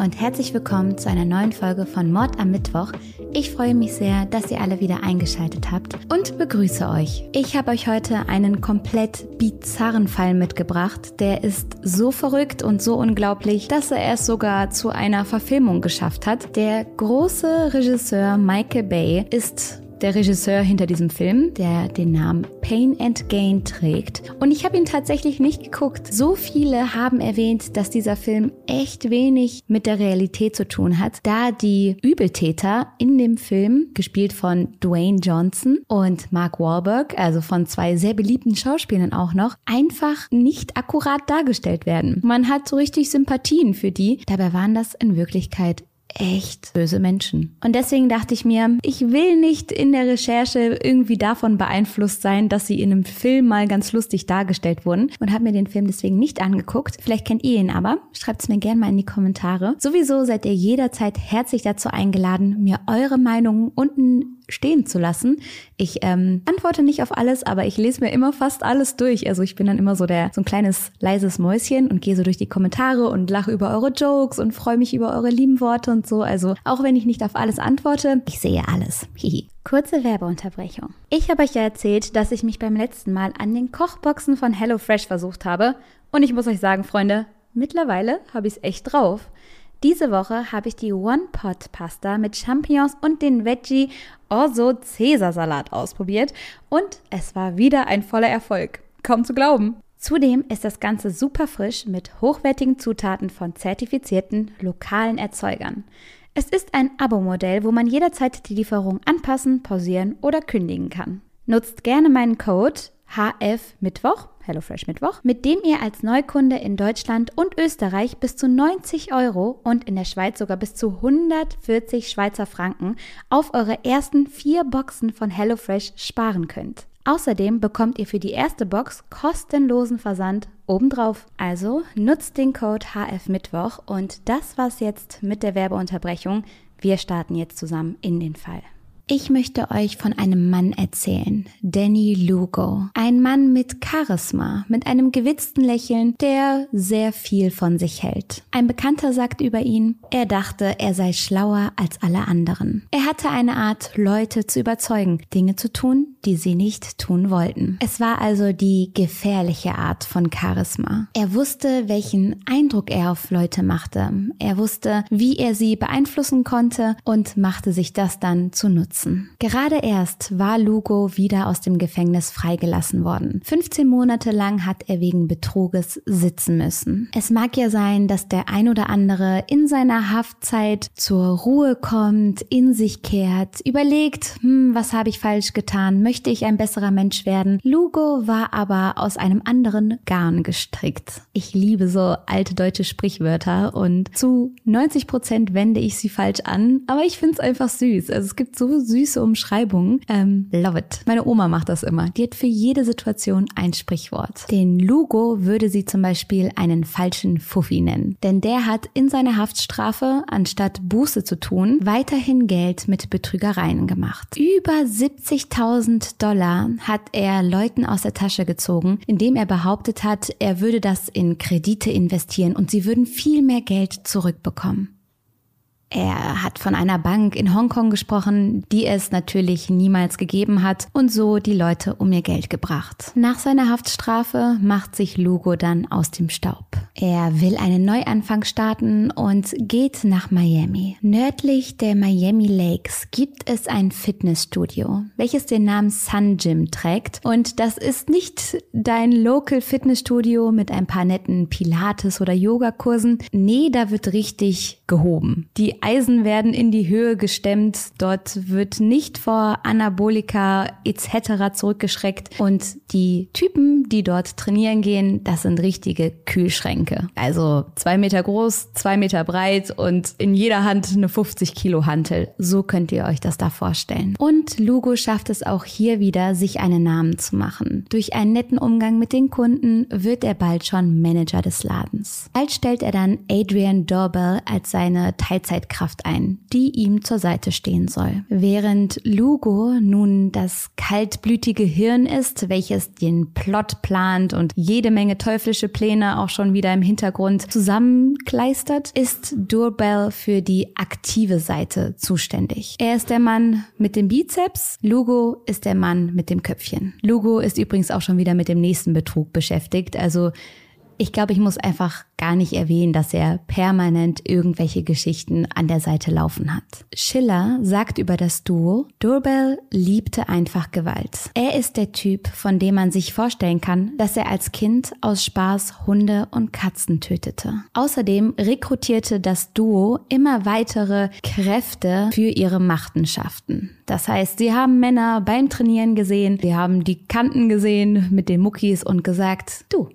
und herzlich willkommen zu einer neuen Folge von Mord am Mittwoch. Ich freue mich sehr, dass ihr alle wieder eingeschaltet habt und begrüße euch. Ich habe euch heute einen komplett bizarren Fall mitgebracht. Der ist so verrückt und so unglaublich, dass er es sogar zu einer Verfilmung geschafft hat. Der große Regisseur Michael Bay ist der Regisseur hinter diesem Film, der den Namen Pain and Gain trägt. Und ich habe ihn tatsächlich nicht geguckt. So viele haben erwähnt, dass dieser Film echt wenig mit der Realität zu tun hat, da die Übeltäter in dem Film, gespielt von Dwayne Johnson und Mark Wahlberg, also von zwei sehr beliebten Schauspielern auch noch, einfach nicht akkurat dargestellt werden. Man hat so richtig Sympathien für die, dabei waren das in Wirklichkeit echt böse Menschen. Und deswegen dachte ich mir, ich will nicht in der Recherche irgendwie davon beeinflusst sein, dass sie in einem Film mal ganz lustig dargestellt wurden und habe mir den Film deswegen nicht angeguckt. Vielleicht kennt ihr ihn aber. Schreibt es mir gerne mal in die Kommentare. Sowieso seid ihr jederzeit herzlich dazu eingeladen, mir eure Meinungen unten stehen zu lassen. Ich ähm, antworte nicht auf alles, aber ich lese mir immer fast alles durch. Also ich bin dann immer so der so ein kleines leises Mäuschen und gehe so durch die Kommentare und lache über eure Jokes und freue mich über eure lieben Worte und so. Also auch wenn ich nicht auf alles antworte, ich sehe alles. Hihi. Kurze Werbeunterbrechung. Ich habe euch ja erzählt, dass ich mich beim letzten Mal an den Kochboxen von HelloFresh versucht habe. Und ich muss euch sagen, Freunde, mittlerweile habe ich es echt drauf. Diese Woche habe ich die One-Pot-Pasta mit Champignons und den Veggie Orso Caesar-Salat ausprobiert und es war wieder ein voller Erfolg. Kaum zu glauben. Zudem ist das Ganze super frisch mit hochwertigen Zutaten von zertifizierten lokalen Erzeugern. Es ist ein Abo-Modell, wo man jederzeit die Lieferung anpassen, pausieren oder kündigen kann. Nutzt gerne meinen Code HF Mittwoch, HelloFresh Mittwoch, mit dem ihr als Neukunde in Deutschland und Österreich bis zu 90 Euro und in der Schweiz sogar bis zu 140 Schweizer Franken auf eure ersten vier Boxen von HelloFresh sparen könnt. Außerdem bekommt ihr für die erste Box kostenlosen Versand obendrauf. Also nutzt den Code HF Mittwoch und das war's jetzt mit der Werbeunterbrechung. Wir starten jetzt zusammen in den Fall. Ich möchte euch von einem Mann erzählen, Danny Lugo. Ein Mann mit Charisma, mit einem gewitzten Lächeln, der sehr viel von sich hält. Ein Bekannter sagt über ihn, er dachte, er sei schlauer als alle anderen. Er hatte eine Art, Leute zu überzeugen, Dinge zu tun, die sie nicht tun wollten. Es war also die gefährliche Art von Charisma. Er wusste, welchen Eindruck er auf Leute machte. Er wusste, wie er sie beeinflussen konnte und machte sich das dann zunutze nutzen. Gerade erst war Lugo wieder aus dem Gefängnis freigelassen worden. 15 Monate lang hat er wegen Betruges sitzen müssen. Es mag ja sein, dass der ein oder andere in seiner Haftzeit zur Ruhe kommt, in sich kehrt, überlegt, hm, was habe ich falsch getan? Möchte ich ein besserer Mensch werden? Lugo war aber aus einem anderen Garn gestrickt. Ich liebe so alte deutsche Sprichwörter und zu 90 Prozent wende ich sie falsch an, aber ich finde es einfach süß. Also es gibt so süße Umschreibungen. Ähm, love it. Meine Oma macht das immer. Die hat für jede Situation ein Sprichwort. Den Lugo würde sie zum Beispiel einen falschen Fuffi nennen. Denn der hat in seiner Haftstrafe, anstatt Buße zu tun, weiterhin Geld mit Betrügereien gemacht. Über 70.000 Dollar hat er Leuten aus der Tasche gezogen, indem er behauptet hat, er würde das in Kredite investieren und sie würden viel mehr Geld zurückbekommen. Er hat von einer Bank in Hongkong gesprochen, die es natürlich niemals gegeben hat und so die Leute um ihr Geld gebracht. Nach seiner Haftstrafe macht sich Lugo dann aus dem Staub. Er will einen Neuanfang starten und geht nach Miami. Nördlich der Miami Lakes gibt es ein Fitnessstudio, welches den Namen Sun Gym trägt und das ist nicht dein Local Fitnessstudio mit ein paar netten Pilates oder Yogakursen. Nee, da wird richtig gehoben. Die Eisen werden in die Höhe gestemmt. Dort wird nicht vor Anabolika etc. zurückgeschreckt. Und die Typen, die dort trainieren gehen, das sind richtige Kühlschränke. Also zwei Meter groß, zwei Meter breit und in jeder Hand eine 50 Kilo Hantel. So könnt ihr euch das da vorstellen. Und Lugo schafft es auch hier wieder, sich einen Namen zu machen. Durch einen netten Umgang mit den Kunden wird er bald schon Manager des Ladens. Bald stellt er dann Adrian Dorbell als seine Teilzeitkraft ein, die ihm zur Seite stehen soll. Während Lugo nun das kaltblütige Hirn ist, welches den Plot plant und jede Menge teuflische Pläne auch schon wieder im Hintergrund zusammenkleistert, ist Durbell für die aktive Seite zuständig. Er ist der Mann mit dem Bizeps, Lugo ist der Mann mit dem Köpfchen. Lugo ist übrigens auch schon wieder mit dem nächsten Betrug beschäftigt, also ich glaube, ich muss einfach gar nicht erwähnen, dass er permanent irgendwelche Geschichten an der Seite laufen hat. Schiller sagt über das Duo, Durbell liebte einfach Gewalt. Er ist der Typ, von dem man sich vorstellen kann, dass er als Kind aus Spaß Hunde und Katzen tötete. Außerdem rekrutierte das Duo immer weitere Kräfte für ihre Machenschaften. Das heißt, sie haben Männer beim Trainieren gesehen, sie haben die Kanten gesehen mit den Muckis und gesagt, du,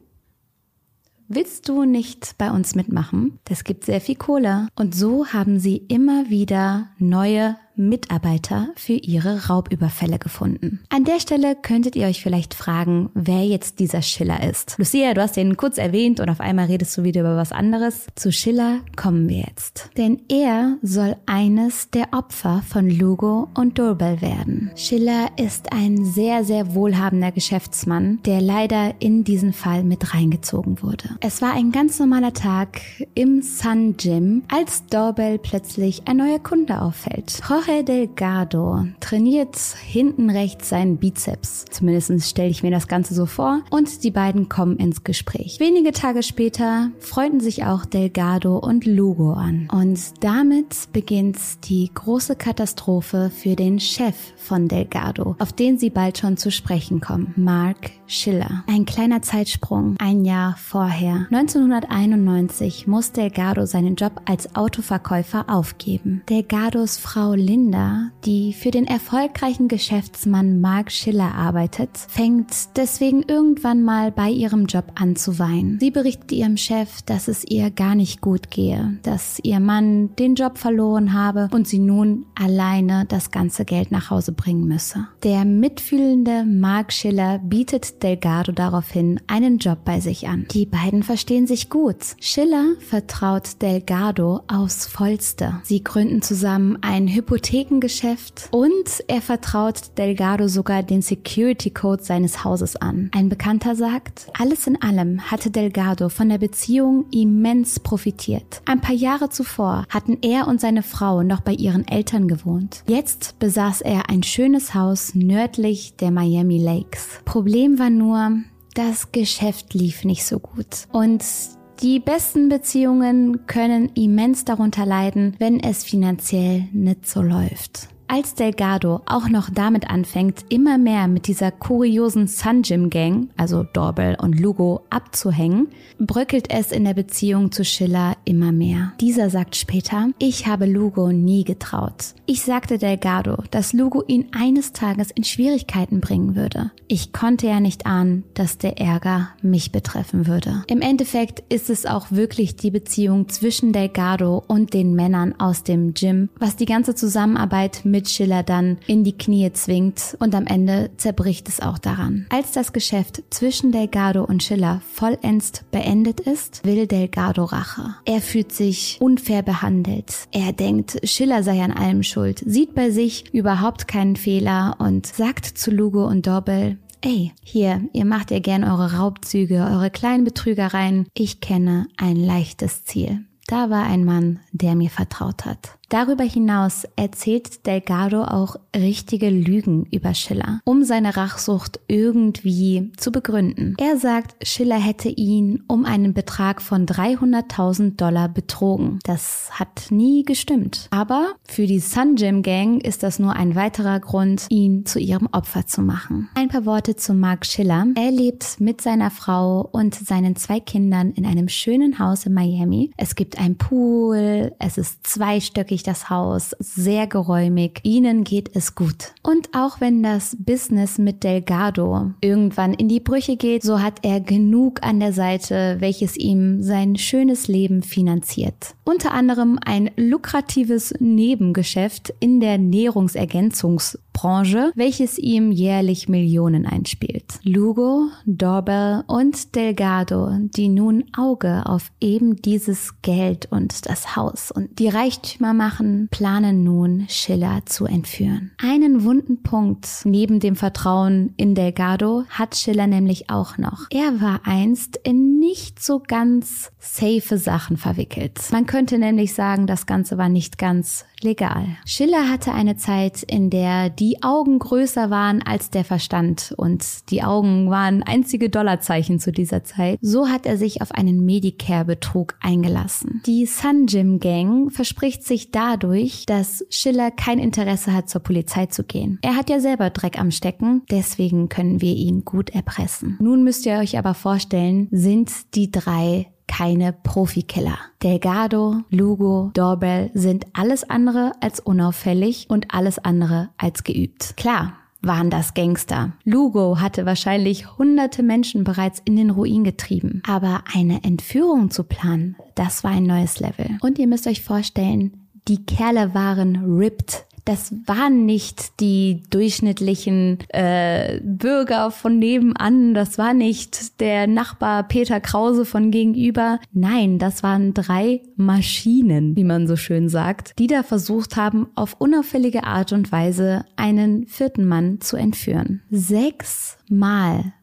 Willst du nicht bei uns mitmachen? Das gibt sehr viel Kohle. Und so haben sie immer wieder neue Mitarbeiter für ihre Raubüberfälle gefunden. An der Stelle könntet ihr euch vielleicht fragen, wer jetzt dieser Schiller ist. Lucia, du hast ihn kurz erwähnt und auf einmal redest du wieder über was anderes. Zu Schiller kommen wir jetzt. Denn er soll eines der Opfer von Lugo und Durbel werden. Schiller ist ein sehr, sehr wohlhabender Geschäftsmann, der leider in diesen Fall mit reingezogen wurde. Es war ein ganz normaler Tag im Sun Gym, als Dorbel plötzlich ein neuer Kunde auffällt. Jorge Jorge Delgado trainiert hinten rechts seinen Bizeps. Zumindest stelle ich mir das Ganze so vor. Und die beiden kommen ins Gespräch. Wenige Tage später freunden sich auch Delgado und Lugo an. Und damit beginnt die große Katastrophe für den Chef von Delgado, auf den sie bald schon zu sprechen kommen. Mark Schiller. Ein kleiner Zeitsprung, ein Jahr vorher. 1991 muss Delgado seinen Job als Autoverkäufer aufgeben. Delgados Frau Linda, die für den erfolgreichen Geschäftsmann Mark Schiller arbeitet, fängt deswegen irgendwann mal bei ihrem Job an zu weinen. Sie berichtet ihrem Chef, dass es ihr gar nicht gut gehe, dass ihr Mann den Job verloren habe und sie nun alleine das ganze Geld nach Hause bringen müsse. Der mitfühlende Mark Schiller bietet Delgado daraufhin einen Job bei sich an. Die beiden verstehen sich gut. Schiller vertraut Delgado aufs Vollste. Sie gründen zusammen ein Hypothekengeschäft und er vertraut Delgado sogar den Security Code seines Hauses an. Ein Bekannter sagt, alles in allem hatte Delgado von der Beziehung immens profitiert. Ein paar Jahre zuvor hatten er und seine Frau noch bei ihren Eltern gewohnt. Jetzt besaß er ein schönes Haus nördlich der Miami Lakes. Problem war war nur, das Geschäft lief nicht so gut. Und die besten Beziehungen können immens darunter leiden, wenn es finanziell nicht so läuft. Als Delgado auch noch damit anfängt, immer mehr mit dieser kuriosen Sun Gym Gang, also Dorbel und Lugo, abzuhängen, bröckelt es in der Beziehung zu Schiller immer mehr. Dieser sagt später, ich habe Lugo nie getraut. Ich sagte Delgado, dass Lugo ihn eines Tages in Schwierigkeiten bringen würde. Ich konnte ja nicht ahnen, dass der Ärger mich betreffen würde. Im Endeffekt ist es auch wirklich die Beziehung zwischen Delgado und den Männern aus dem Gym, was die ganze Zusammenarbeit mit mit Schiller dann in die Knie zwingt und am Ende zerbricht es auch daran. Als das Geschäft zwischen Delgado und Schiller vollends beendet ist, will Delgado Rache. Er fühlt sich unfair behandelt. Er denkt, Schiller sei an allem schuld, sieht bei sich überhaupt keinen Fehler und sagt zu Lugo und Dorbel, Ey, hier, ihr macht ja gern eure Raubzüge, eure kleinen Betrügereien. Ich kenne ein leichtes Ziel. Da war ein Mann, der mir vertraut hat. Darüber hinaus erzählt Delgado auch richtige Lügen über Schiller, um seine Rachsucht irgendwie zu begründen. Er sagt, Schiller hätte ihn um einen Betrag von 300.000 Dollar betrogen. Das hat nie gestimmt. Aber für die Sun Gym Gang ist das nur ein weiterer Grund, ihn zu ihrem Opfer zu machen. Ein paar Worte zu Mark Schiller. Er lebt mit seiner Frau und seinen zwei Kindern in einem schönen Haus in Miami. Es gibt ein Pool, es ist zweistöckig prächtig das Haus, sehr geräumig, ihnen geht es gut. Und auch wenn das Business mit Delgado irgendwann in die Brüche geht, so hat er genug an der Seite, welches ihm sein schönes Leben finanziert. Unter anderem ein lukratives Nebengeschäft in der Nährungsergänzungs Branche, welches ihm jährlich Millionen einspielt. Lugo, Dorbel und Delgado, die nun Auge auf eben dieses Geld und das Haus und die Reichtümer machen, planen nun Schiller zu entführen. Einen wunden Punkt neben dem Vertrauen in Delgado hat Schiller nämlich auch noch. Er war einst in nicht so ganz safe Sachen verwickelt. Man könnte nämlich sagen, das Ganze war nicht ganz legal. Schiller hatte eine Zeit, in der die Augen größer waren als der Verstand und die Augen waren einzige Dollarzeichen zu dieser Zeit. So hat er sich auf einen Medicare-Betrug eingelassen. Die Sun Gym Gang verspricht sich dadurch, dass Schiller kein Interesse hat, zur Polizei zu gehen. Er hat ja selber Dreck am Stecken, deswegen können wir ihn gut erpressen. Nun müsst ihr euch aber vorstellen, sind die drei keine Profikiller. Delgado, Lugo, Doorbell sind alles andere als unauffällig und alles andere als geübt. Klar, waren das Gangster. Lugo hatte wahrscheinlich hunderte Menschen bereits in den Ruin getrieben. Aber eine Entführung zu planen, das war ein neues Level. Und ihr müsst euch vorstellen, die Kerle waren ripped das waren nicht die durchschnittlichen äh, Bürger von nebenan, das war nicht der Nachbar Peter Krause von gegenüber. Nein, das waren drei Maschinen, wie man so schön sagt, die da versucht haben, auf unauffällige Art und Weise einen vierten Mann zu entführen. Sechs Mal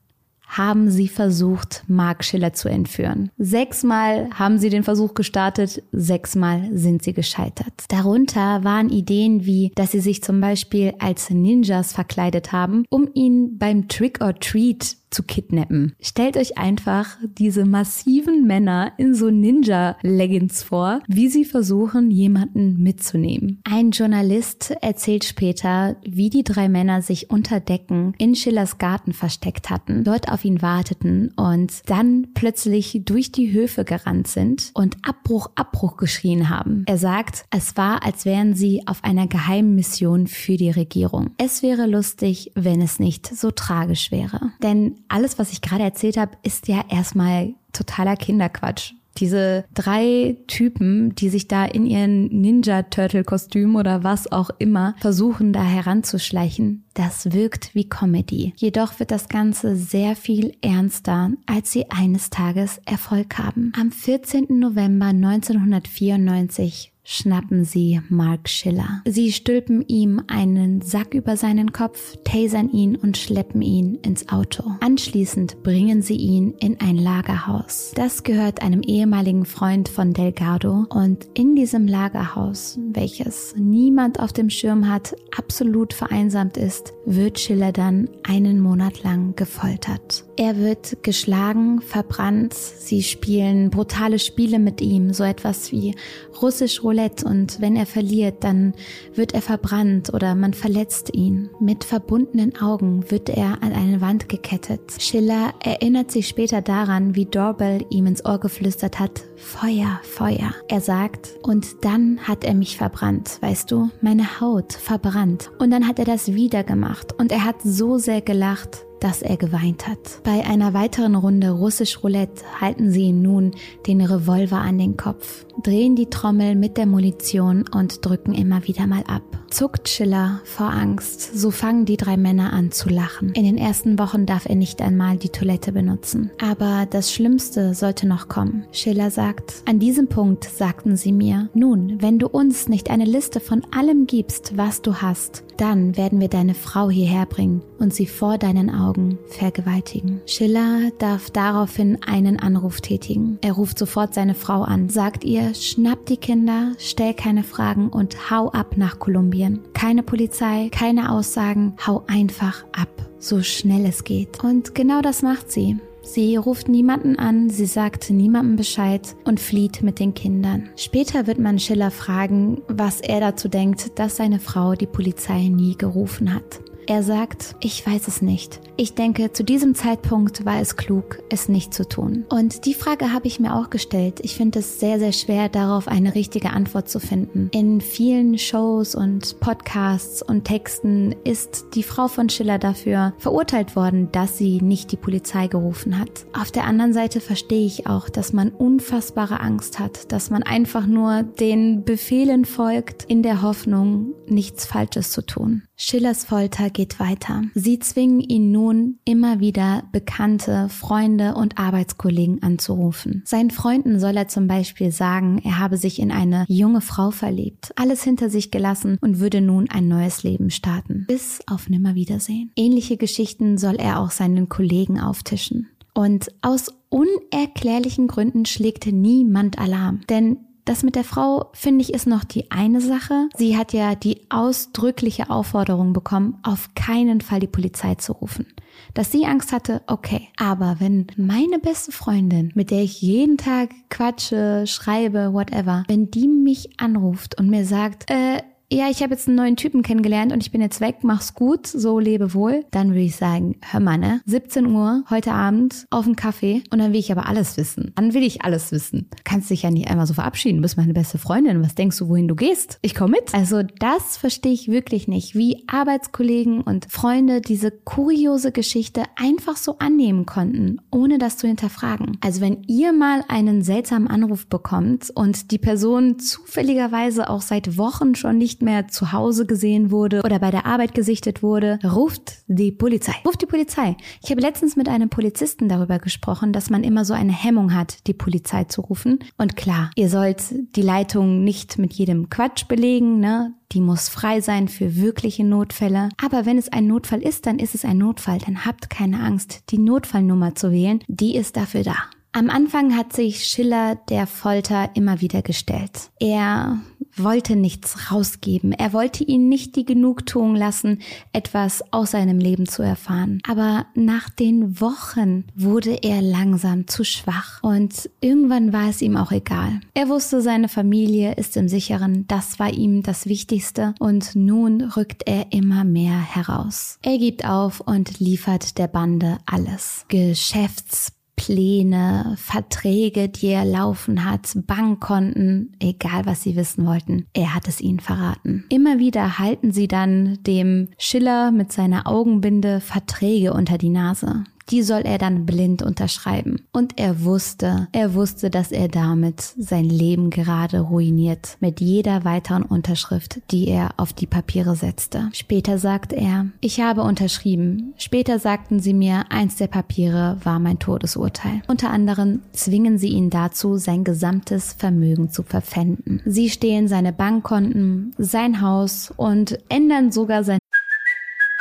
haben sie versucht, Mark Schiller zu entführen. Sechsmal haben sie den Versuch gestartet, sechsmal sind sie gescheitert. Darunter waren Ideen wie, dass sie sich zum Beispiel als Ninjas verkleidet haben, um ihn beim Trick or Treat zu kidnappen. Stellt euch einfach diese massiven Männer in so Ninja-Leggings vor, wie sie versuchen, jemanden mitzunehmen. Ein Journalist erzählt später, wie die drei Männer sich unter Decken in Schillers Garten versteckt hatten, dort auf ihn warteten und dann plötzlich durch die Höfe gerannt sind und Abbruch, Abbruch geschrien haben. Er sagt, es war, als wären sie auf einer geheimen Mission für die Regierung. Es wäre lustig, wenn es nicht so tragisch wäre. Denn alles, was ich gerade erzählt habe, ist ja erstmal totaler Kinderquatsch. Diese drei Typen, die sich da in ihren Ninja-Turtle-Kostüm oder was auch immer versuchen, da heranzuschleichen, das wirkt wie Comedy. Jedoch wird das Ganze sehr viel ernster, als sie eines Tages Erfolg haben. Am 14. November 1994 schnappen sie Mark Schiller. Sie stülpen ihm einen Sack über seinen Kopf, tasern ihn und schleppen ihn ins Auto. Anschließend bringen sie ihn in ein Lagerhaus. Das gehört einem ehemaligen Freund von Delgado und in diesem Lagerhaus, welches niemand auf dem Schirm hat, absolut vereinsamt ist, wird Schiller dann einen Monat lang gefoltert. Er wird geschlagen, verbrannt, sie spielen brutale Spiele mit ihm, so etwas wie russisch Roulette und wenn er verliert, dann wird er verbrannt oder man verletzt ihn. Mit verbundenen Augen wird er an eine Wand gekettet. Schiller erinnert sich später daran, wie Dorbell ihm ins Ohr geflüstert hat, Feuer, Feuer. Er sagt, und dann hat er mich verbrannt, weißt du, meine Haut verbrannt. Und dann hat er das wieder gemacht und er hat so sehr gelacht, dass er geweint hat. Bei einer weiteren Runde russisch Roulette halten sie ihn nun den Revolver an den Kopf, drehen die Trommel mit der Munition und drücken immer wieder mal ab. Zuckt Schiller vor Angst, so fangen die drei Männer an zu lachen. In den ersten Wochen darf er nicht einmal die Toilette benutzen. Aber das Schlimmste sollte noch kommen. Schiller sagt, an diesem Punkt sagten sie mir, nun, wenn du uns nicht eine Liste von allem gibst, was du hast, dann werden wir deine Frau hierher bringen und sie vor deinen Augen vergewaltigen. Schiller darf daraufhin einen Anruf tätigen. Er ruft sofort seine Frau an, sagt ihr, schnapp die Kinder, stell keine Fragen und hau ab nach Kolumbien. Keine Polizei, keine Aussagen, hau einfach ab, so schnell es geht. Und genau das macht sie. Sie ruft niemanden an, sie sagt niemandem Bescheid und flieht mit den Kindern. Später wird man Schiller fragen, was er dazu denkt, dass seine Frau die Polizei nie gerufen hat. Er sagt, ich weiß es nicht. Ich denke, zu diesem Zeitpunkt war es klug, es nicht zu tun. Und die Frage habe ich mir auch gestellt. Ich finde es sehr, sehr schwer, darauf eine richtige Antwort zu finden. In vielen Shows und Podcasts und Texten ist die Frau von Schiller dafür verurteilt worden, dass sie nicht die Polizei gerufen hat. Auf der anderen Seite verstehe ich auch, dass man unfassbare Angst hat, dass man einfach nur den Befehlen folgt in der Hoffnung, nichts Falsches zu tun. Schillers Folter geht weiter. Sie zwingen ihn nun immer wieder Bekannte, Freunde und Arbeitskollegen anzurufen. Seinen Freunden soll er zum Beispiel sagen, er habe sich in eine junge Frau verliebt, alles hinter sich gelassen und würde nun ein neues Leben starten. Bis auf Nimmerwiedersehen. Ähnliche Geschichten soll er auch seinen Kollegen auftischen. Und aus unerklärlichen Gründen schlägt niemand Alarm. Denn das mit der Frau, finde ich, ist noch die eine Sache. Sie hat ja die ausdrückliche Aufforderung bekommen, auf keinen Fall die Polizei zu rufen. Dass sie Angst hatte, okay. Aber wenn meine beste Freundin, mit der ich jeden Tag quatsche, schreibe, whatever, wenn die mich anruft und mir sagt, äh, ja, ich habe jetzt einen neuen Typen kennengelernt und ich bin jetzt weg, mach's gut, so lebe wohl, dann würde ich sagen, hör mal, ne? 17 Uhr, heute Abend, auf einen Kaffee und dann will ich aber alles wissen. Dann will ich alles wissen. kannst dich ja nicht einmal so verabschieden, du bist meine beste Freundin, was denkst du, wohin du gehst? Ich komme mit. Also das verstehe ich wirklich nicht, wie Arbeitskollegen und Freunde diese kuriose Geschichte einfach so annehmen konnten, ohne das zu hinterfragen. Also wenn ihr mal einen seltsamen Anruf bekommt und die Person zufälligerweise auch seit Wochen schon nicht nicht mehr zu Hause gesehen wurde oder bei der Arbeit gesichtet wurde, ruft die Polizei. Ruft die Polizei. Ich habe letztens mit einem Polizisten darüber gesprochen, dass man immer so eine Hemmung hat, die Polizei zu rufen. Und klar, ihr sollt die Leitung nicht mit jedem Quatsch belegen, ne? Die muss frei sein für wirkliche Notfälle. Aber wenn es ein Notfall ist, dann ist es ein Notfall. Dann habt keine Angst, die Notfallnummer zu wählen. Die ist dafür da. Am Anfang hat sich Schiller der Folter immer wieder gestellt. Er wollte nichts rausgeben. Er wollte ihn nicht die Genugtuung lassen, etwas aus seinem Leben zu erfahren. Aber nach den Wochen wurde er langsam zu schwach und irgendwann war es ihm auch egal. Er wusste, seine Familie ist im Sicheren, das war ihm das Wichtigste und nun rückt er immer mehr heraus. Er gibt auf und liefert der Bande alles. Geschäfts Pläne, Verträge, die er laufen hat, Bankkonten, egal was sie wissen wollten, er hat es ihnen verraten. Immer wieder halten sie dann dem Schiller mit seiner Augenbinde Verträge unter die Nase die soll er dann blind unterschreiben. Und er wusste, er wusste, dass er damit sein Leben gerade ruiniert, mit jeder weiteren Unterschrift, die er auf die Papiere setzte. Später sagt er, ich habe unterschrieben. Später sagten sie mir, eins der Papiere war mein Todesurteil. Unter anderem zwingen sie ihn dazu, sein gesamtes Vermögen zu verpfänden. Sie stehlen seine Bankkonten, sein Haus und ändern sogar sein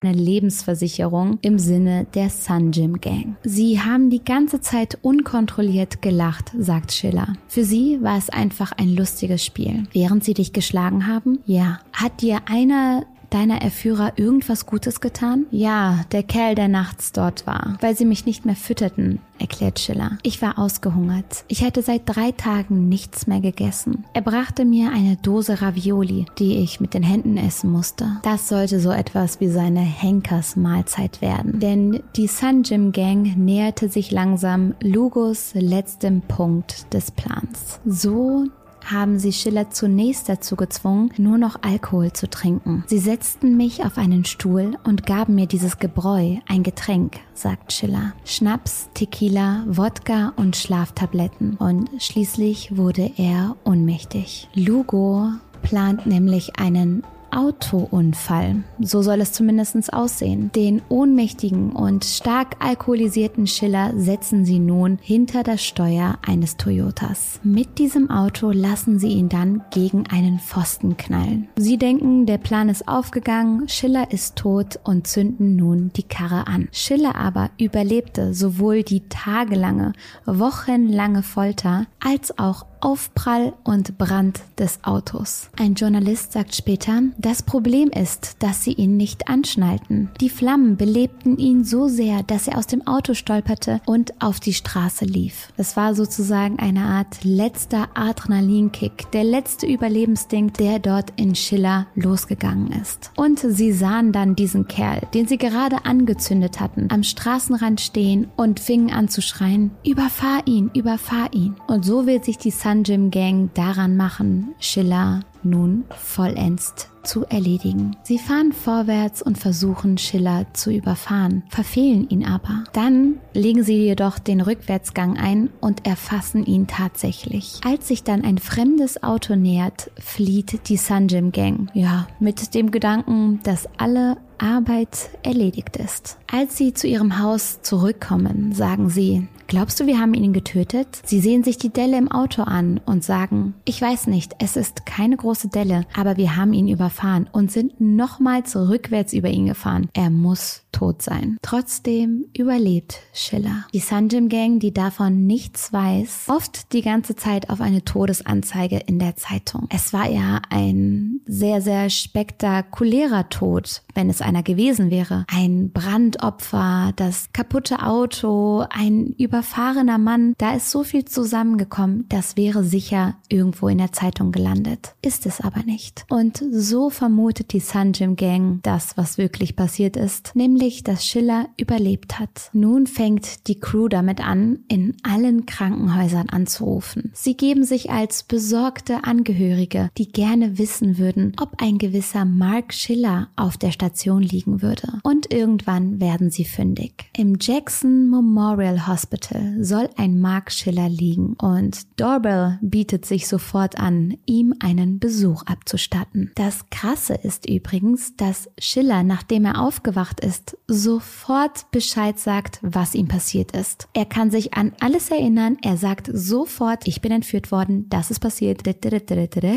Eine Lebensversicherung im Sinne der Sun Gym Gang. Sie haben die ganze Zeit unkontrolliert gelacht, sagt Schiller. Für sie war es einfach ein lustiges Spiel. Während sie dich geschlagen haben? Ja. Hat dir einer deiner Erführer irgendwas Gutes getan? Ja, der Kerl, der nachts dort war, weil sie mich nicht mehr fütterten, erklärt Schiller. Ich war ausgehungert. Ich hatte seit drei Tagen nichts mehr gegessen. Er brachte mir eine Dose Ravioli, die ich mit den Händen essen musste. Das sollte so etwas wie seine Henkersmahlzeit werden. Denn die Sun Gym Gang näherte sich langsam Lugos letztem Punkt des Plans. So haben sie Schiller zunächst dazu gezwungen, nur noch Alkohol zu trinken. Sie setzten mich auf einen Stuhl und gaben mir dieses Gebräu, ein Getränk, sagt Schiller. Schnaps, Tequila, Wodka und Schlaftabletten. Und schließlich wurde er ohnmächtig. Lugo plant nämlich einen Autounfall. So soll es zumindest aussehen. Den ohnmächtigen und stark alkoholisierten Schiller setzen sie nun hinter das Steuer eines Toyotas. Mit diesem Auto lassen sie ihn dann gegen einen Pfosten knallen. Sie denken, der Plan ist aufgegangen, Schiller ist tot und zünden nun die Karre an. Schiller aber überlebte sowohl die tagelange, wochenlange Folter als auch Aufprall und Brand des Autos. Ein Journalist sagt später, das Problem ist, dass sie ihn nicht anschnallten. Die Flammen belebten ihn so sehr, dass er aus dem Auto stolperte und auf die Straße lief. Es war sozusagen eine Art letzter Adrenalinkick, der letzte Überlebensstinkt, der dort in Schiller losgegangen ist. Und sie sahen dann diesen Kerl, den sie gerade angezündet hatten, am Straßenrand stehen und fingen an zu schreien, überfahr ihn, überfahr ihn. Und so wird sich die Sunjim Gang daran machen, Schiller nun vollends zu erledigen. Sie fahren vorwärts und versuchen Schiller zu überfahren, verfehlen ihn aber. Dann legen sie jedoch den Rückwärtsgang ein und erfassen ihn tatsächlich. Als sich dann ein fremdes Auto nähert, flieht die Sunjim Gang. Ja, mit dem Gedanken, dass alle Arbeit erledigt ist. Als sie zu ihrem Haus zurückkommen, sagen sie, Glaubst du, wir haben ihn getötet? Sie sehen sich die Delle im Auto an und sagen, ich weiß nicht, es ist keine große Delle, aber wir haben ihn überfahren und sind nochmals rückwärts über ihn gefahren. Er muss tot sein. Trotzdem überlebt Schiller. Die Sunjim Gang, die davon nichts weiß, oft die ganze Zeit auf eine Todesanzeige in der Zeitung. Es war ja ein sehr, sehr spektakulärer Tod, wenn es einer gewesen wäre. Ein Brandopfer, das kaputte Auto, ein überfahrener Mann. Da ist so viel zusammengekommen, das wäre sicher irgendwo in der Zeitung gelandet. Ist es aber nicht. Und so vermutet die Sunjim Gang das, was wirklich passiert ist, nämlich dass Schiller überlebt hat. Nun fängt die Crew damit an, in allen Krankenhäusern anzurufen. Sie geben sich als besorgte Angehörige, die gerne wissen würden, ob ein gewisser Mark Schiller auf der Station liegen würde. Und irgendwann werden sie fündig. Im Jackson Memorial Hospital soll ein Mark Schiller liegen und Dorbell bietet sich sofort an, ihm einen Besuch abzustatten. Das Krasse ist übrigens, dass Schiller, nachdem er aufgewacht ist, sofort Bescheid sagt, was ihm passiert ist. Er kann sich an alles erinnern, er sagt sofort, ich bin entführt worden, das ist passiert,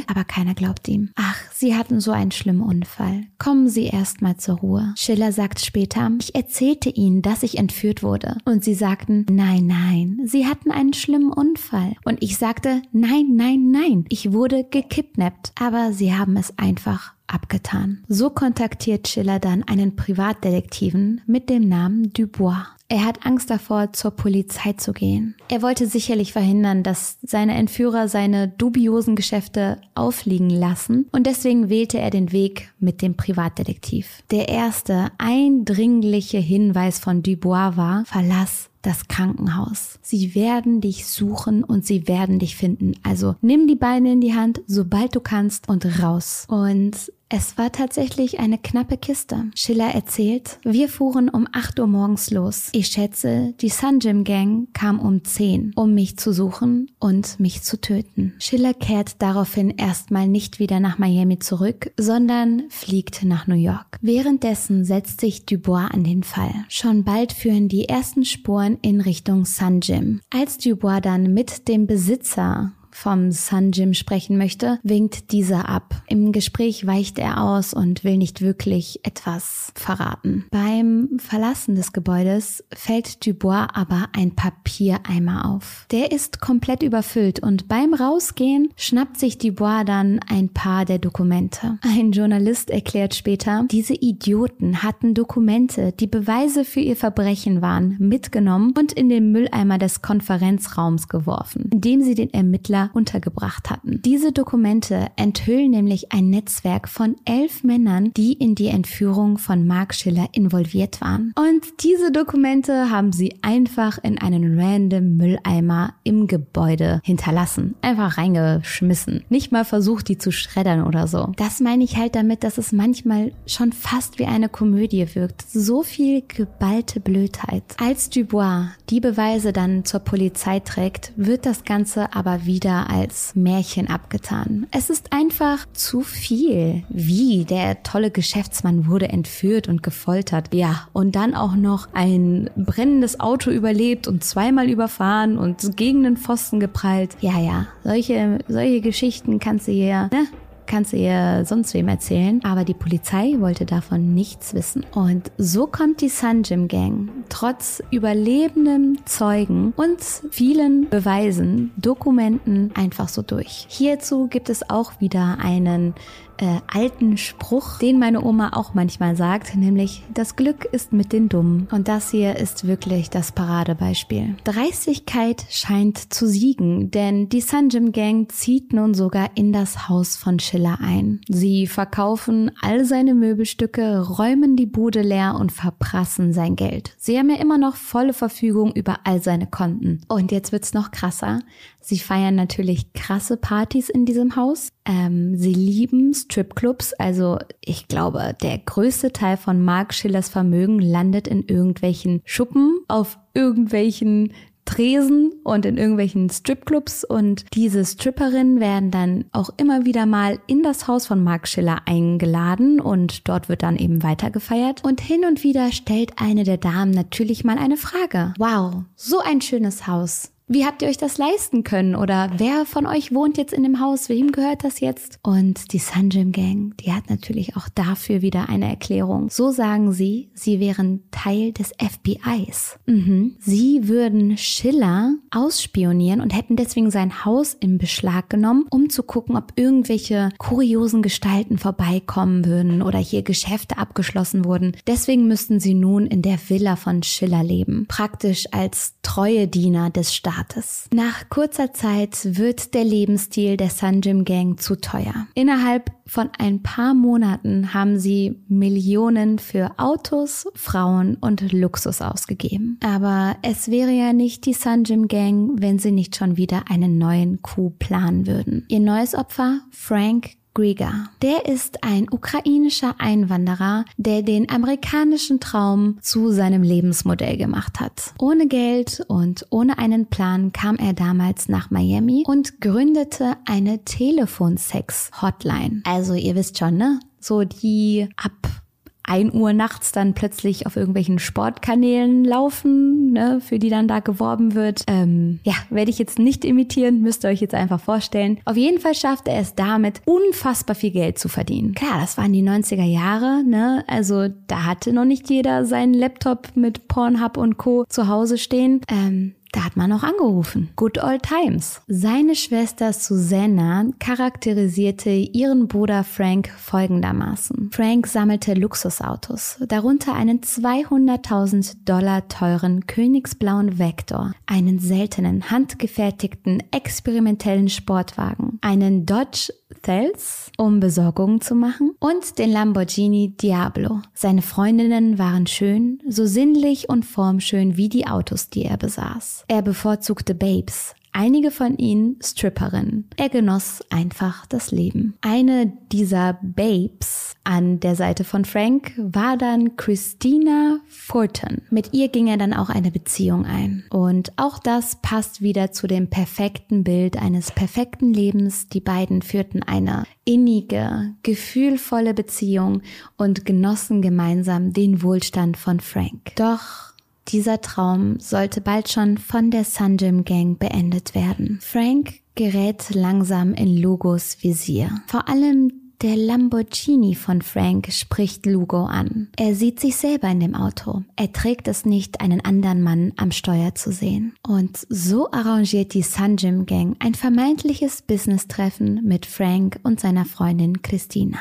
aber keiner glaubt ihm. Ach, sie hatten so einen schlimmen Unfall. Kommen Sie erstmal zur Ruhe. Schiller sagt später, ich erzählte ihnen, dass ich entführt wurde. Und sie sagten, nein, nein, sie hatten einen schlimmen Unfall. Und ich sagte, nein, nein, nein, ich wurde gekidnappt. Aber sie haben es einfach abgetan. So kontaktiert Schiller dann einen Privatdetektiven mit dem Namen Dubois. Er hat Angst davor, zur Polizei zu gehen. Er wollte sicherlich verhindern, dass seine Entführer seine dubiosen Geschäfte aufliegen lassen und deswegen wählte er den Weg mit dem Privatdetektiv. Der erste eindringliche Hinweis von Dubois war, verlass das Krankenhaus. Sie werden dich suchen und sie werden dich finden. Also nimm die Beine in die Hand, sobald du kannst und raus. Und es war tatsächlich eine knappe Kiste. Schiller erzählt, wir fuhren um 8 Uhr morgens los. Ich schätze, die Sunjim Gang kam um 10, um mich zu suchen und mich zu töten. Schiller kehrt daraufhin erstmal nicht wieder nach Miami zurück, sondern fliegt nach New York. Währenddessen setzt sich Dubois an den Fall. Schon bald führen die ersten Spuren in Richtung Sunjim. Als Dubois dann mit dem Besitzer vom Sun sprechen möchte, winkt dieser ab. Im Gespräch weicht er aus und will nicht wirklich etwas verraten. Beim Verlassen des Gebäudes fällt Dubois aber ein Papiereimer auf. Der ist komplett überfüllt und beim Rausgehen schnappt sich Dubois dann ein paar der Dokumente. Ein Journalist erklärt später, diese Idioten hatten Dokumente, die Beweise für ihr Verbrechen waren, mitgenommen und in den Mülleimer des Konferenzraums geworfen, indem sie den Ermittler untergebracht hatten. Diese Dokumente enthüllen nämlich ein Netzwerk von elf Männern, die in die Entführung von Mark Schiller involviert waren. Und diese Dokumente haben sie einfach in einen random Mülleimer im Gebäude hinterlassen. Einfach reingeschmissen. Nicht mal versucht, die zu schreddern oder so. Das meine ich halt damit, dass es manchmal schon fast wie eine Komödie wirkt. So viel geballte Blödheit. Als Dubois die Beweise dann zur Polizei trägt, wird das Ganze aber wieder weniger als Märchen abgetan. Es ist einfach zu viel. Wie der tolle Geschäftsmann wurde entführt und gefoltert. Ja, und dann auch noch ein brennendes Auto überlebt und zweimal überfahren und gegen den Pfosten geprallt. Ja, ja, solche, solche Geschichten kannst du hier, ne? Kannst du ihr sonst wem erzählen, aber die Polizei wollte davon nichts wissen. Und so kommt die Sunjim Gang trotz überlebenden Zeugen und vielen Beweisen, Dokumenten einfach so durch. Hierzu gibt es auch wieder einen äh, alten Spruch, den meine Oma auch manchmal sagt, nämlich das Glück ist mit den Dummen. Und das hier ist wirklich das Paradebeispiel. Dreistigkeit scheint zu siegen, denn die Sanjim Gang zieht nun sogar in das Haus von Schiller ein. Sie verkaufen all seine Möbelstücke, räumen die Bude leer und verprassen sein Geld. Sie haben ja immer noch volle Verfügung über all seine Konten. Und jetzt wird's noch krasser. Sie feiern natürlich krasse Partys in diesem Haus. Ähm, sie lieben Stripclubs. Also ich glaube, der größte Teil von Mark Schillers Vermögen landet in irgendwelchen Schuppen, auf irgendwelchen Tresen und in irgendwelchen Stripclubs und diese Stripperinnen werden dann auch immer wieder mal in das Haus von Mark Schiller eingeladen und dort wird dann eben weitergefeiert und hin und wieder stellt eine der Damen natürlich mal eine Frage. Wow, so ein schönes Haus. Wie habt ihr euch das leisten können? Oder wer von euch wohnt jetzt in dem Haus? Wem gehört das jetzt? Und die Sunjim Gang, die hat natürlich auch dafür wieder eine Erklärung. So sagen sie, sie wären Teil des FBIs. Mhm. Sie würden Schiller ausspionieren und hätten deswegen sein Haus in Beschlag genommen, um zu gucken, ob irgendwelche kuriosen Gestalten vorbeikommen würden oder hier Geschäfte abgeschlossen wurden. Deswegen müssten sie nun in der Villa von Schiller leben. Praktisch als treue Diener des Staates. Staates. Nach kurzer Zeit wird der Lebensstil der Sanjim Gang zu teuer. Innerhalb von ein paar Monaten haben sie Millionen für Autos, Frauen und Luxus ausgegeben. Aber es wäre ja nicht die Sanjim Gang, wenn sie nicht schon wieder einen neuen Coup planen würden. Ihr neues Opfer, Frank Grieger. Der ist ein ukrainischer Einwanderer, der den amerikanischen Traum zu seinem Lebensmodell gemacht hat. Ohne Geld und ohne einen Plan kam er damals nach Miami und gründete eine Telefonsex-Hotline. Also ihr wisst schon, ne? So die ab 1 Uhr nachts dann plötzlich auf irgendwelchen Sportkanälen laufen, ne, für die dann da geworben wird. Ähm, ja, werde ich jetzt nicht imitieren, müsst ihr euch jetzt einfach vorstellen. Auf jeden Fall schafft er es damit, unfassbar viel Geld zu verdienen. Klar, das waren die 90er Jahre, ne? Also da hatte noch nicht jeder seinen Laptop mit Pornhub und Co. zu Hause stehen. Ähm, da hat man noch angerufen. Good old times. Seine Schwester Susanna charakterisierte ihren Bruder Frank folgendermaßen. Frank sammelte Luxusautos, darunter einen 200.000 Dollar teuren königsblauen Vector, einen seltenen handgefertigten experimentellen Sportwagen, einen Dodge Thels, um Besorgungen zu machen, und den Lamborghini Diablo. Seine Freundinnen waren schön, so sinnlich und formschön wie die Autos, die er besaß. Er bevorzugte Babes, einige von ihnen Stripperinnen. Er genoss einfach das Leben. Eine dieser Babes an der Seite von Frank war dann Christina Fortin. Mit ihr ging er dann auch eine Beziehung ein. Und auch das passt wieder zu dem perfekten Bild eines perfekten Lebens. Die beiden führten eine innige, gefühlvolle Beziehung und genossen gemeinsam den Wohlstand von Frank. Doch dieser Traum sollte bald schon von der Sunjim Gang beendet werden. Frank gerät langsam in Lugos Visier. Vor allem der Lamborghini von Frank spricht Lugo an. Er sieht sich selber in dem Auto. Er trägt es nicht, einen anderen Mann am Steuer zu sehen. Und so arrangiert die Sunjim Gang ein vermeintliches Business-Treffen mit Frank und seiner Freundin Christina.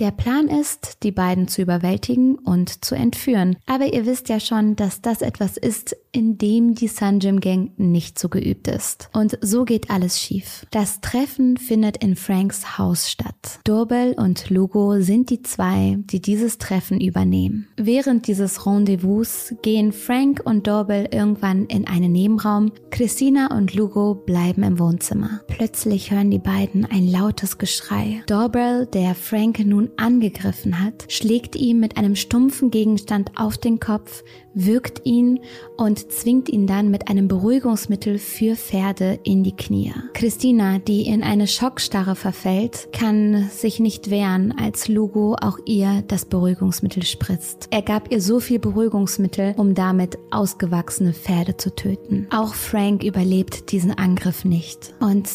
Der Plan ist, die beiden zu überwältigen und zu entführen. Aber ihr wisst ja schon, dass das etwas ist, in dem die Sunjim Gang nicht so geübt ist. Und so geht alles schief. Das Treffen findet in Franks Haus statt. Dorbel und Lugo sind die zwei, die dieses Treffen übernehmen. Während dieses Rendezvous gehen Frank und Dorbel irgendwann in einen Nebenraum. Christina und Lugo bleiben im Wohnzimmer. Plötzlich hören die beiden ein lautes Geschrei. Dorbel, der Frank nun nun angegriffen hat, schlägt ihm mit einem stumpfen Gegenstand auf den Kopf, wirkt ihn und zwingt ihn dann mit einem Beruhigungsmittel für Pferde in die Knie. Christina, die in eine Schockstarre verfällt, kann sich nicht wehren, als Lugo auch ihr das Beruhigungsmittel spritzt. Er gab ihr so viel Beruhigungsmittel, um damit ausgewachsene Pferde zu töten. Auch Frank überlebt diesen Angriff nicht. Und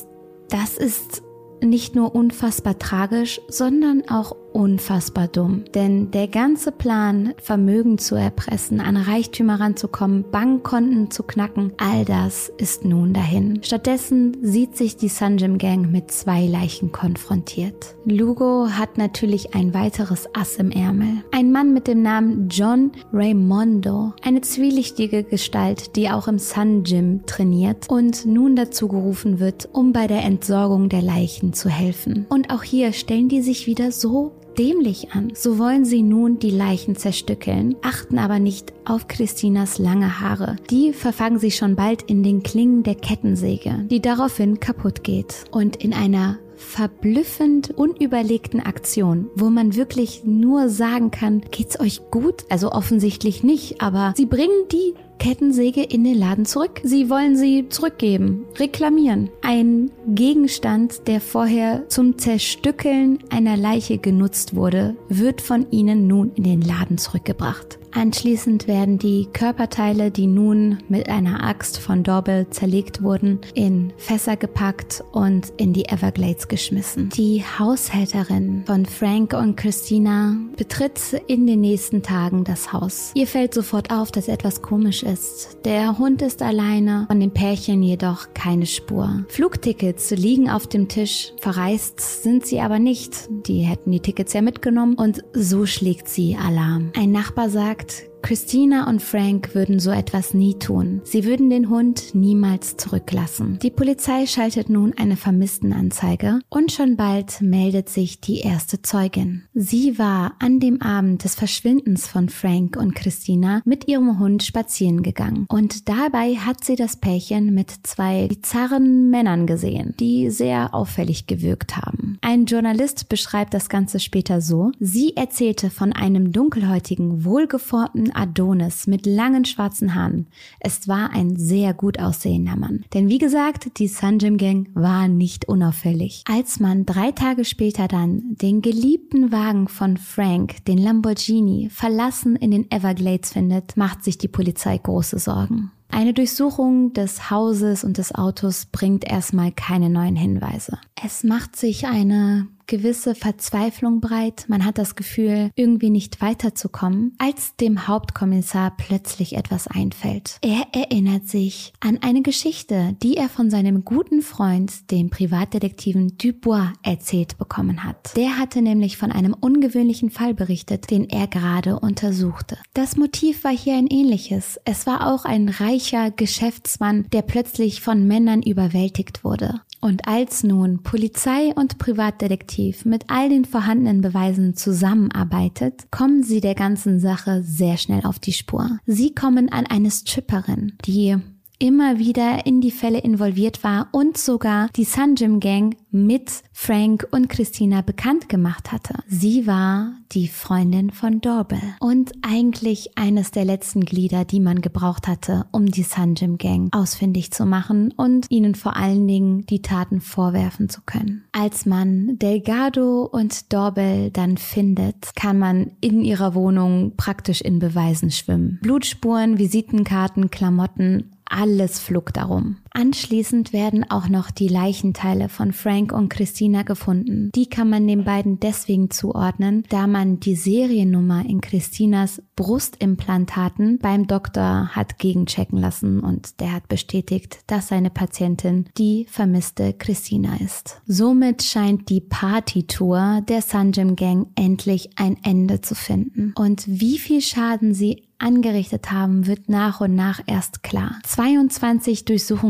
das ist nicht nur unfassbar tragisch, sondern auch unfassbar dumm. Denn der ganze Plan, Vermögen zu erpressen, an Reichtümer ranzukommen, Bankkonten zu knacken, all das ist nun dahin. Stattdessen sieht sich die Sanjim Gang mit zwei Leichen konfrontiert. Lugo hat natürlich ein weiteres Ass im Ärmel. Ein Mann mit dem Namen John Raimondo, eine zwielichtige Gestalt, die auch im Sun Gym trainiert und nun dazu gerufen wird, um bei der Entsorgung der Leichen zu helfen. Und auch hier stellen die sich wieder so dämlich an. So wollen sie nun die Leichen zerstückeln, achten aber nicht auf Christinas lange Haare. Die verfangen sich schon bald in den Klingen der Kettensäge, die daraufhin kaputt geht. Und in einer verblüffend unüberlegten Aktion, wo man wirklich nur sagen kann, geht's euch gut? Also offensichtlich nicht, aber sie bringen die Kettensäge in den Laden zurück. Sie wollen sie zurückgeben, reklamieren. Ein Gegenstand, der vorher zum Zerstückeln einer Leiche genutzt wurde, wird von ihnen nun in den Laden zurückgebracht. Anschließend werden die Körperteile, die nun mit einer Axt von Dorbel zerlegt wurden, in Fässer gepackt und in die Everglades geschmissen. Die Haushälterin von Frank und Christina betritt in den nächsten Tagen das Haus. Ihr fällt sofort auf, dass etwas komisch ist. Der Hund ist alleine, von dem Pärchen jedoch keine Spur. Flugtickets liegen auf dem Tisch, verreist sind sie aber nicht. Die hätten die Tickets ja mitgenommen und so schlägt sie Alarm. Ein Nachbar sagt, sagt, Christina und Frank würden so etwas nie tun. Sie würden den Hund niemals zurücklassen. Die Polizei schaltet nun eine Vermisstenanzeige und schon bald meldet sich die erste Zeugin. Sie war an dem Abend des Verschwindens von Frank und Christina mit ihrem Hund spazieren gegangen und dabei hat sie das Pärchen mit zwei bizarren Männern gesehen, die sehr auffällig gewirkt haben. Ein Journalist beschreibt das Ganze später so, sie erzählte von einem dunkelhäutigen, wohlgeformten Adonis mit langen schwarzen Haaren. Es war ein sehr gut aussehender Mann. Denn wie gesagt, die Sunjim Gang war nicht unauffällig. Als man drei Tage später dann den geliebten Wagen von Frank, den Lamborghini, verlassen in den Everglades findet, macht sich die Polizei große Sorgen. Eine Durchsuchung des Hauses und des Autos bringt erstmal keine neuen Hinweise. Es macht sich eine gewisse Verzweiflung breit. Man hat das Gefühl, irgendwie nicht weiterzukommen, als dem Hauptkommissar plötzlich etwas einfällt. Er erinnert sich an eine Geschichte, die er von seinem guten Freund, dem Privatdetektiven Dubois, erzählt bekommen hat. Der hatte nämlich von einem ungewöhnlichen Fall berichtet, den er gerade untersuchte. Das Motiv war hier ein ähnliches. Es war auch ein reicher Geschäftsmann, der plötzlich von Männern überwältigt wurde. Und als nun Polizei und Privatdetektiv mit all den vorhandenen Beweisen zusammenarbeitet, kommen sie der ganzen Sache sehr schnell auf die Spur. Sie kommen an eine Stripperin, die immer wieder in die Fälle involviert war und sogar die Sunjim Gang mit Frank und Christina bekannt gemacht hatte. Sie war die Freundin von Dorbel und eigentlich eines der letzten Glieder, die man gebraucht hatte, um die Sunjim Gang ausfindig zu machen und ihnen vor allen Dingen die Taten vorwerfen zu können. Als man Delgado und Dorbel dann findet, kann man in ihrer Wohnung praktisch in Beweisen schwimmen. Blutspuren, Visitenkarten, Klamotten, alles flog darum. Anschließend werden auch noch die Leichenteile von Frank und Christina gefunden. Die kann man den beiden deswegen zuordnen, da man die Seriennummer in Christinas Brustimplantaten beim Doktor hat gegenchecken lassen und der hat bestätigt, dass seine Patientin die vermisste Christina ist. Somit scheint die Partytour der Sanjim Gang endlich ein Ende zu finden. Und wie viel Schaden sie angerichtet haben, wird nach und nach erst klar. 22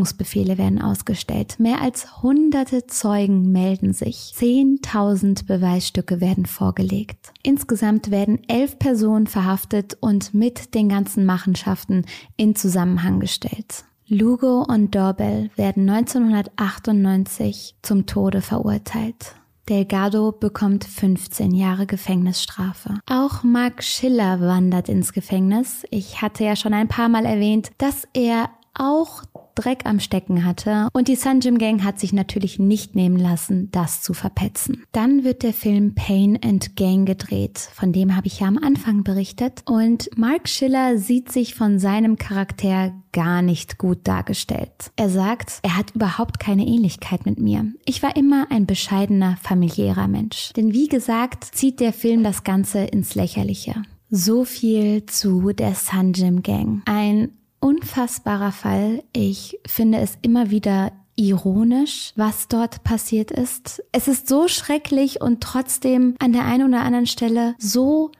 Durchsuchungsbefehle werden ausgestellt. Mehr als hunderte Zeugen melden sich. 10.000 Beweisstücke werden vorgelegt. Insgesamt werden elf Personen verhaftet und mit den ganzen Machenschaften in Zusammenhang gestellt. Lugo und Dorbel werden 1998 zum Tode verurteilt. Delgado bekommt 15 Jahre Gefängnisstrafe. Auch Mark Schiller wandert ins Gefängnis. Ich hatte ja schon ein paar Mal erwähnt, dass er auch Dreck am Stecken hatte und die Sunjim Gang hat sich natürlich nicht nehmen lassen, das zu verpetzen. Dann wird der Film Pain and Gang gedreht, von dem habe ich ja am Anfang berichtet und Mark Schiller sieht sich von seinem Charakter gar nicht gut dargestellt. Er sagt, er hat überhaupt keine Ähnlichkeit mit mir. Ich war immer ein bescheidener, familiärer Mensch. Denn wie gesagt, zieht der Film das Ganze ins Lächerliche. So viel zu der Sunjim Gang. Ein unfassbarer Fall. Ich finde es immer wieder ironisch, was dort passiert ist. Es ist so schrecklich und trotzdem an der einen oder anderen Stelle so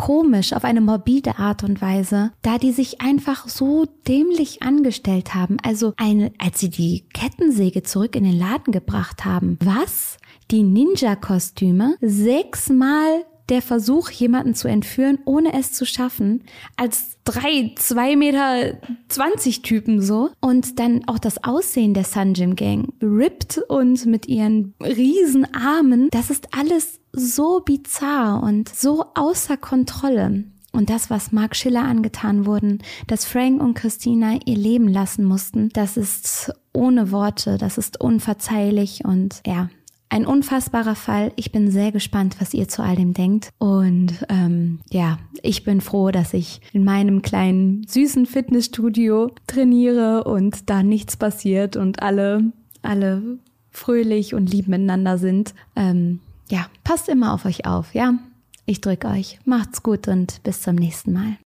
komisch auf eine morbide Art und Weise, da die sich einfach so dämlich angestellt haben. Also eine, als sie die Kettensäge zurück in den Laden gebracht haben. Was? Die Ninja-Kostüme sechsmal der Versuch, jemanden zu entführen, ohne es zu schaffen, als drei, zwei Meter zwanzig Typen so. Und dann auch das Aussehen der Sunjim Gang. Ripped und mit ihren riesen Armen. Das ist alles so bizarr und so außer Kontrolle. Und das, was Mark Schiller angetan wurden, dass Frank und Christina ihr Leben lassen mussten, das ist ohne Worte, das ist unverzeihlich und ja, ein unfassbarer Fall. Ich bin sehr gespannt, was ihr zu all dem denkt. Und ähm, ja, ich bin froh, dass ich in meinem kleinen süßen Fitnessstudio trainiere und da nichts passiert und alle, alle fröhlich und lieb miteinander sind. Ähm, ja, passt immer auf euch auf, ja? Ich drücke euch. Macht's gut und bis zum nächsten Mal.